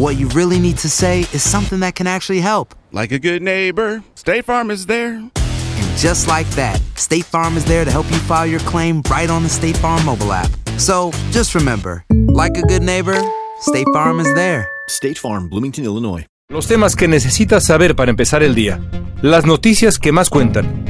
what you really need to say is something that can actually help. Like a good neighbor, State Farm is there. And just like that, State Farm is there to help you file your claim right on the State Farm mobile app. So just remember, like a good neighbor, State Farm is there. State Farm, Bloomington, Illinois. Los temas que necesitas saber para empezar el día. Las noticias que más cuentan.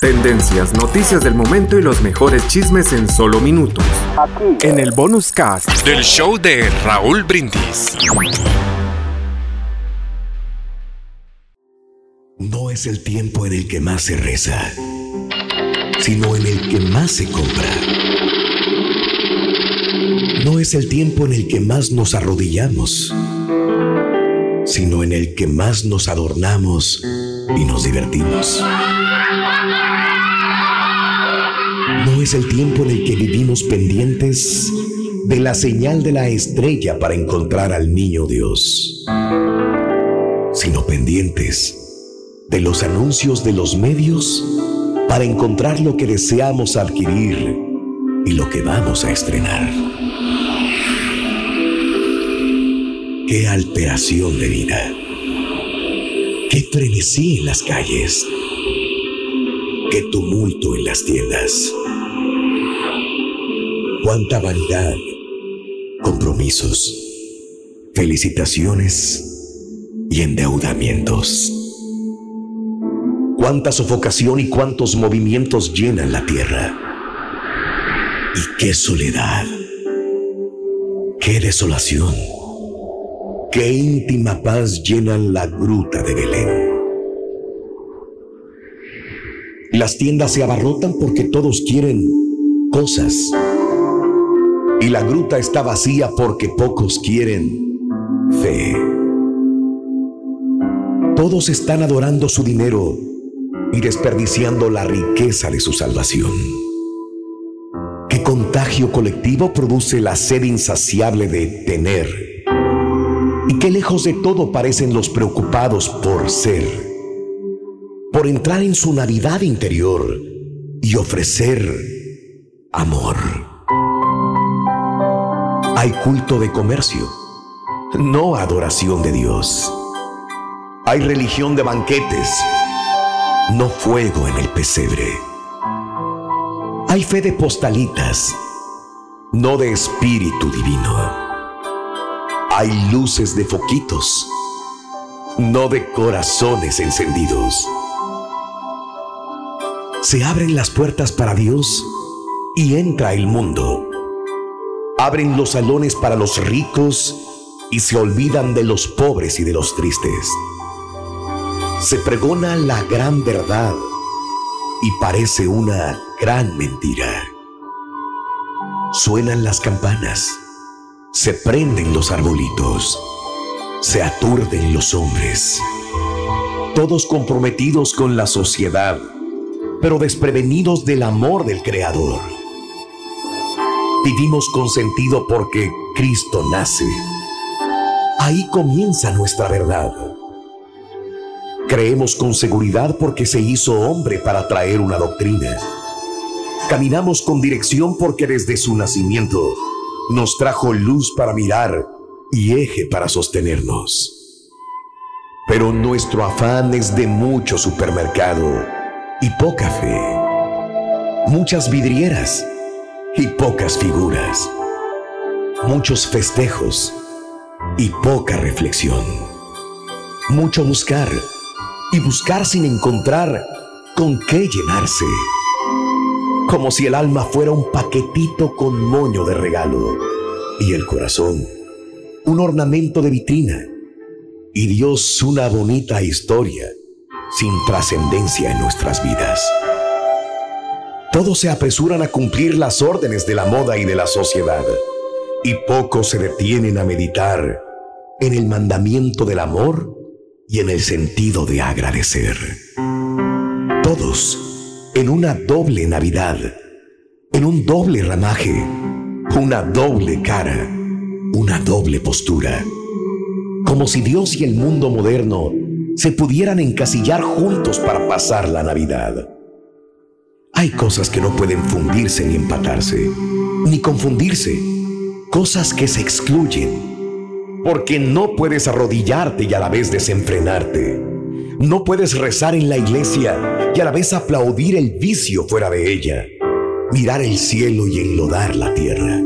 Tendencias, noticias del momento y los mejores chismes en solo minutos. En el bonus cast. Del show de Raúl Brindis. No es el tiempo en el que más se reza, sino en el que más se compra. No es el tiempo en el que más nos arrodillamos, sino en el que más nos adornamos y nos divertimos. No es el tiempo en el que vivimos pendientes de la señal de la estrella para encontrar al niño Dios, sino pendientes de los anuncios de los medios para encontrar lo que deseamos adquirir y lo que vamos a estrenar. Qué alteración de vida. Qué frenesí en las calles. Qué tumulto en las tiendas. Cuánta vanidad, compromisos, felicitaciones y endeudamientos. Cuánta sofocación y cuántos movimientos llenan la tierra. Y qué soledad. Qué desolación. Qué íntima paz llenan la gruta de Belén. Las tiendas se abarrotan porque todos quieren cosas. Y la gruta está vacía porque pocos quieren fe. Todos están adorando su dinero y desperdiciando la riqueza de su salvación. ¿Qué contagio colectivo produce la sed insaciable de tener? Y qué lejos de todo parecen los preocupados por ser, por entrar en su Navidad interior y ofrecer amor. Hay culto de comercio, no adoración de Dios. Hay religión de banquetes, no fuego en el pesebre. Hay fe de postalitas, no de espíritu divino. Hay luces de foquitos, no de corazones encendidos. Se abren las puertas para Dios y entra el mundo. Abren los salones para los ricos y se olvidan de los pobres y de los tristes. Se pregona la gran verdad y parece una gran mentira. Suenan las campanas, se prenden los arbolitos, se aturden los hombres, todos comprometidos con la sociedad, pero desprevenidos del amor del Creador. Vivimos con sentido porque Cristo nace. Ahí comienza nuestra verdad. Creemos con seguridad porque se hizo hombre para traer una doctrina. Caminamos con dirección porque desde su nacimiento nos trajo luz para mirar y eje para sostenernos. Pero nuestro afán es de mucho supermercado y poca fe. Muchas vidrieras y pocas figuras. Muchos festejos y poca reflexión. Mucho buscar y buscar sin encontrar con qué llenarse. Como si el alma fuera un paquetito con moño de regalo y el corazón un ornamento de vitrina y Dios una bonita historia sin trascendencia en nuestras vidas. Todos se apresuran a cumplir las órdenes de la moda y de la sociedad y pocos se detienen a meditar en el mandamiento del amor y en el sentido de agradecer. Todos en una doble Navidad, en un doble ramaje, una doble cara, una doble postura, como si Dios y el mundo moderno se pudieran encasillar juntos para pasar la Navidad. Hay cosas que no pueden fundirse ni empatarse, ni confundirse, cosas que se excluyen porque no puedes arrodillarte y a la vez desenfrenarte. No puedes rezar en la iglesia y a la vez aplaudir el vicio fuera de ella. Mirar el cielo y enlodar la tierra.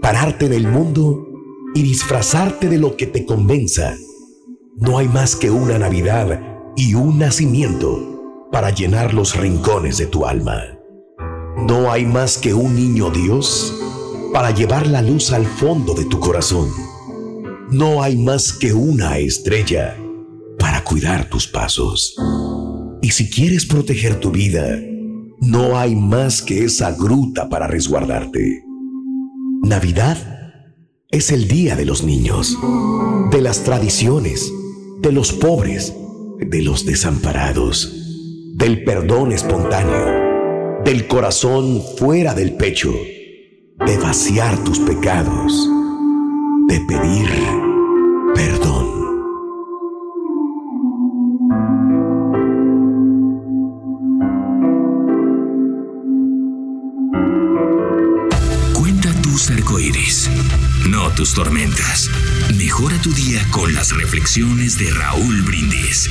Pararte en el mundo y disfrazarte de lo que te convenza. No hay más que una Navidad y un nacimiento para llenar los rincones de tu alma. No hay más que un niño Dios para llevar la luz al fondo de tu corazón no hay más que una estrella para cuidar tus pasos. Y si quieres proteger tu vida, no hay más que esa gruta para resguardarte. Navidad es el día de los niños, de las tradiciones, de los pobres, de los desamparados, del perdón espontáneo, del corazón fuera del pecho, de vaciar tus pecados de pedir perdón. Cuenta tus arcoíris, no tus tormentas. Mejora tu día con las reflexiones de Raúl Brindis.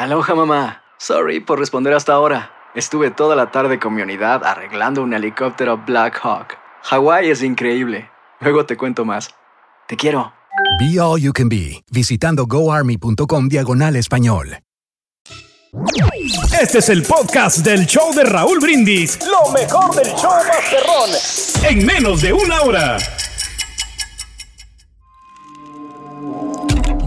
Aloha, mamá. Sorry por responder hasta ahora. Estuve toda la tarde con mi unidad arreglando un helicóptero Black Hawk. Hawái es increíble. Luego te cuento más. Te quiero. Be All You Can Be, visitando goarmy.com diagonal español. Este es el podcast del show de Raúl Brindis. Lo mejor del show Masterrón. En menos de una hora.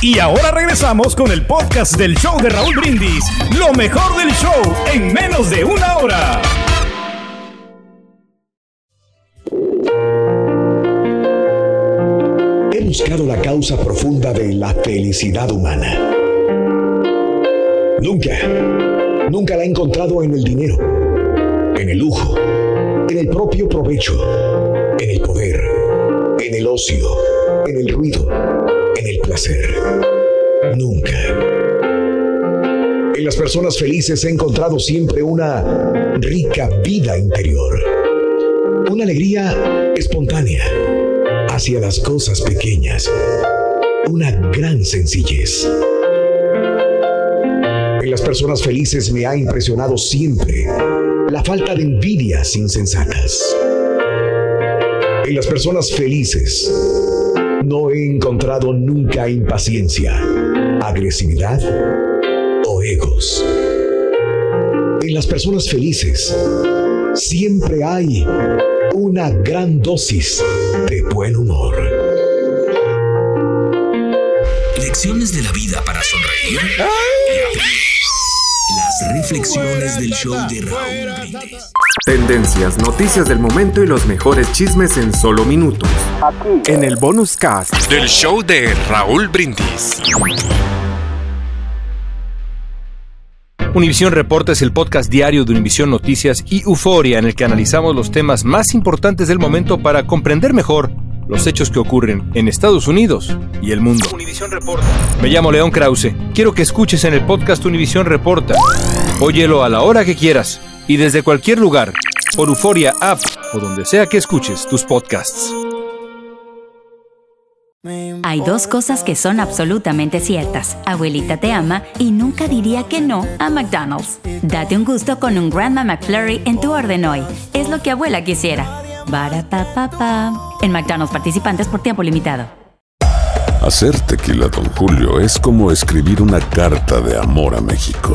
Y ahora regresamos con el podcast del show de Raúl Brindis. Lo mejor del show en menos de una hora. buscado la causa profunda de la felicidad humana. Nunca, nunca la he encontrado en el dinero, en el lujo, en el propio provecho, en el poder, en el ocio, en el ruido, en el placer. Nunca. En las personas felices he encontrado siempre una rica vida interior, una alegría espontánea hacia las cosas pequeñas. Una gran sencillez. En las personas felices me ha impresionado siempre la falta de envidias insensatas. En las personas felices no he encontrado nunca impaciencia, agresividad o egos. En las personas felices siempre hay una gran dosis de buen humor. Lecciones de la vida para sonreír Las reflexiones del show de Raúl Brindis. Tendencias, noticias del momento y los mejores chismes en solo minutos. Aquí. En el bonus cast del show de Raúl Brindis. Univisión Reporta es el podcast diario de Univisión Noticias y Euforia en el que analizamos los temas más importantes del momento para comprender mejor los hechos que ocurren en Estados Unidos y el mundo. Univisión Reporta. Me llamo León Krause. Quiero que escuches en el podcast Univisión Reporta. Óyelo a la hora que quieras y desde cualquier lugar, por Euforia App o donde sea que escuches tus podcasts. Hay dos cosas que son absolutamente ciertas. Abuelita te ama y nunca diría que no a McDonald's. Date un gusto con un Grandma McFlurry en tu orden hoy. Es lo que abuela quisiera. Barata En McDonald's participantes por tiempo limitado. Hacer tequila, don Julio, es como escribir una carta de amor a México.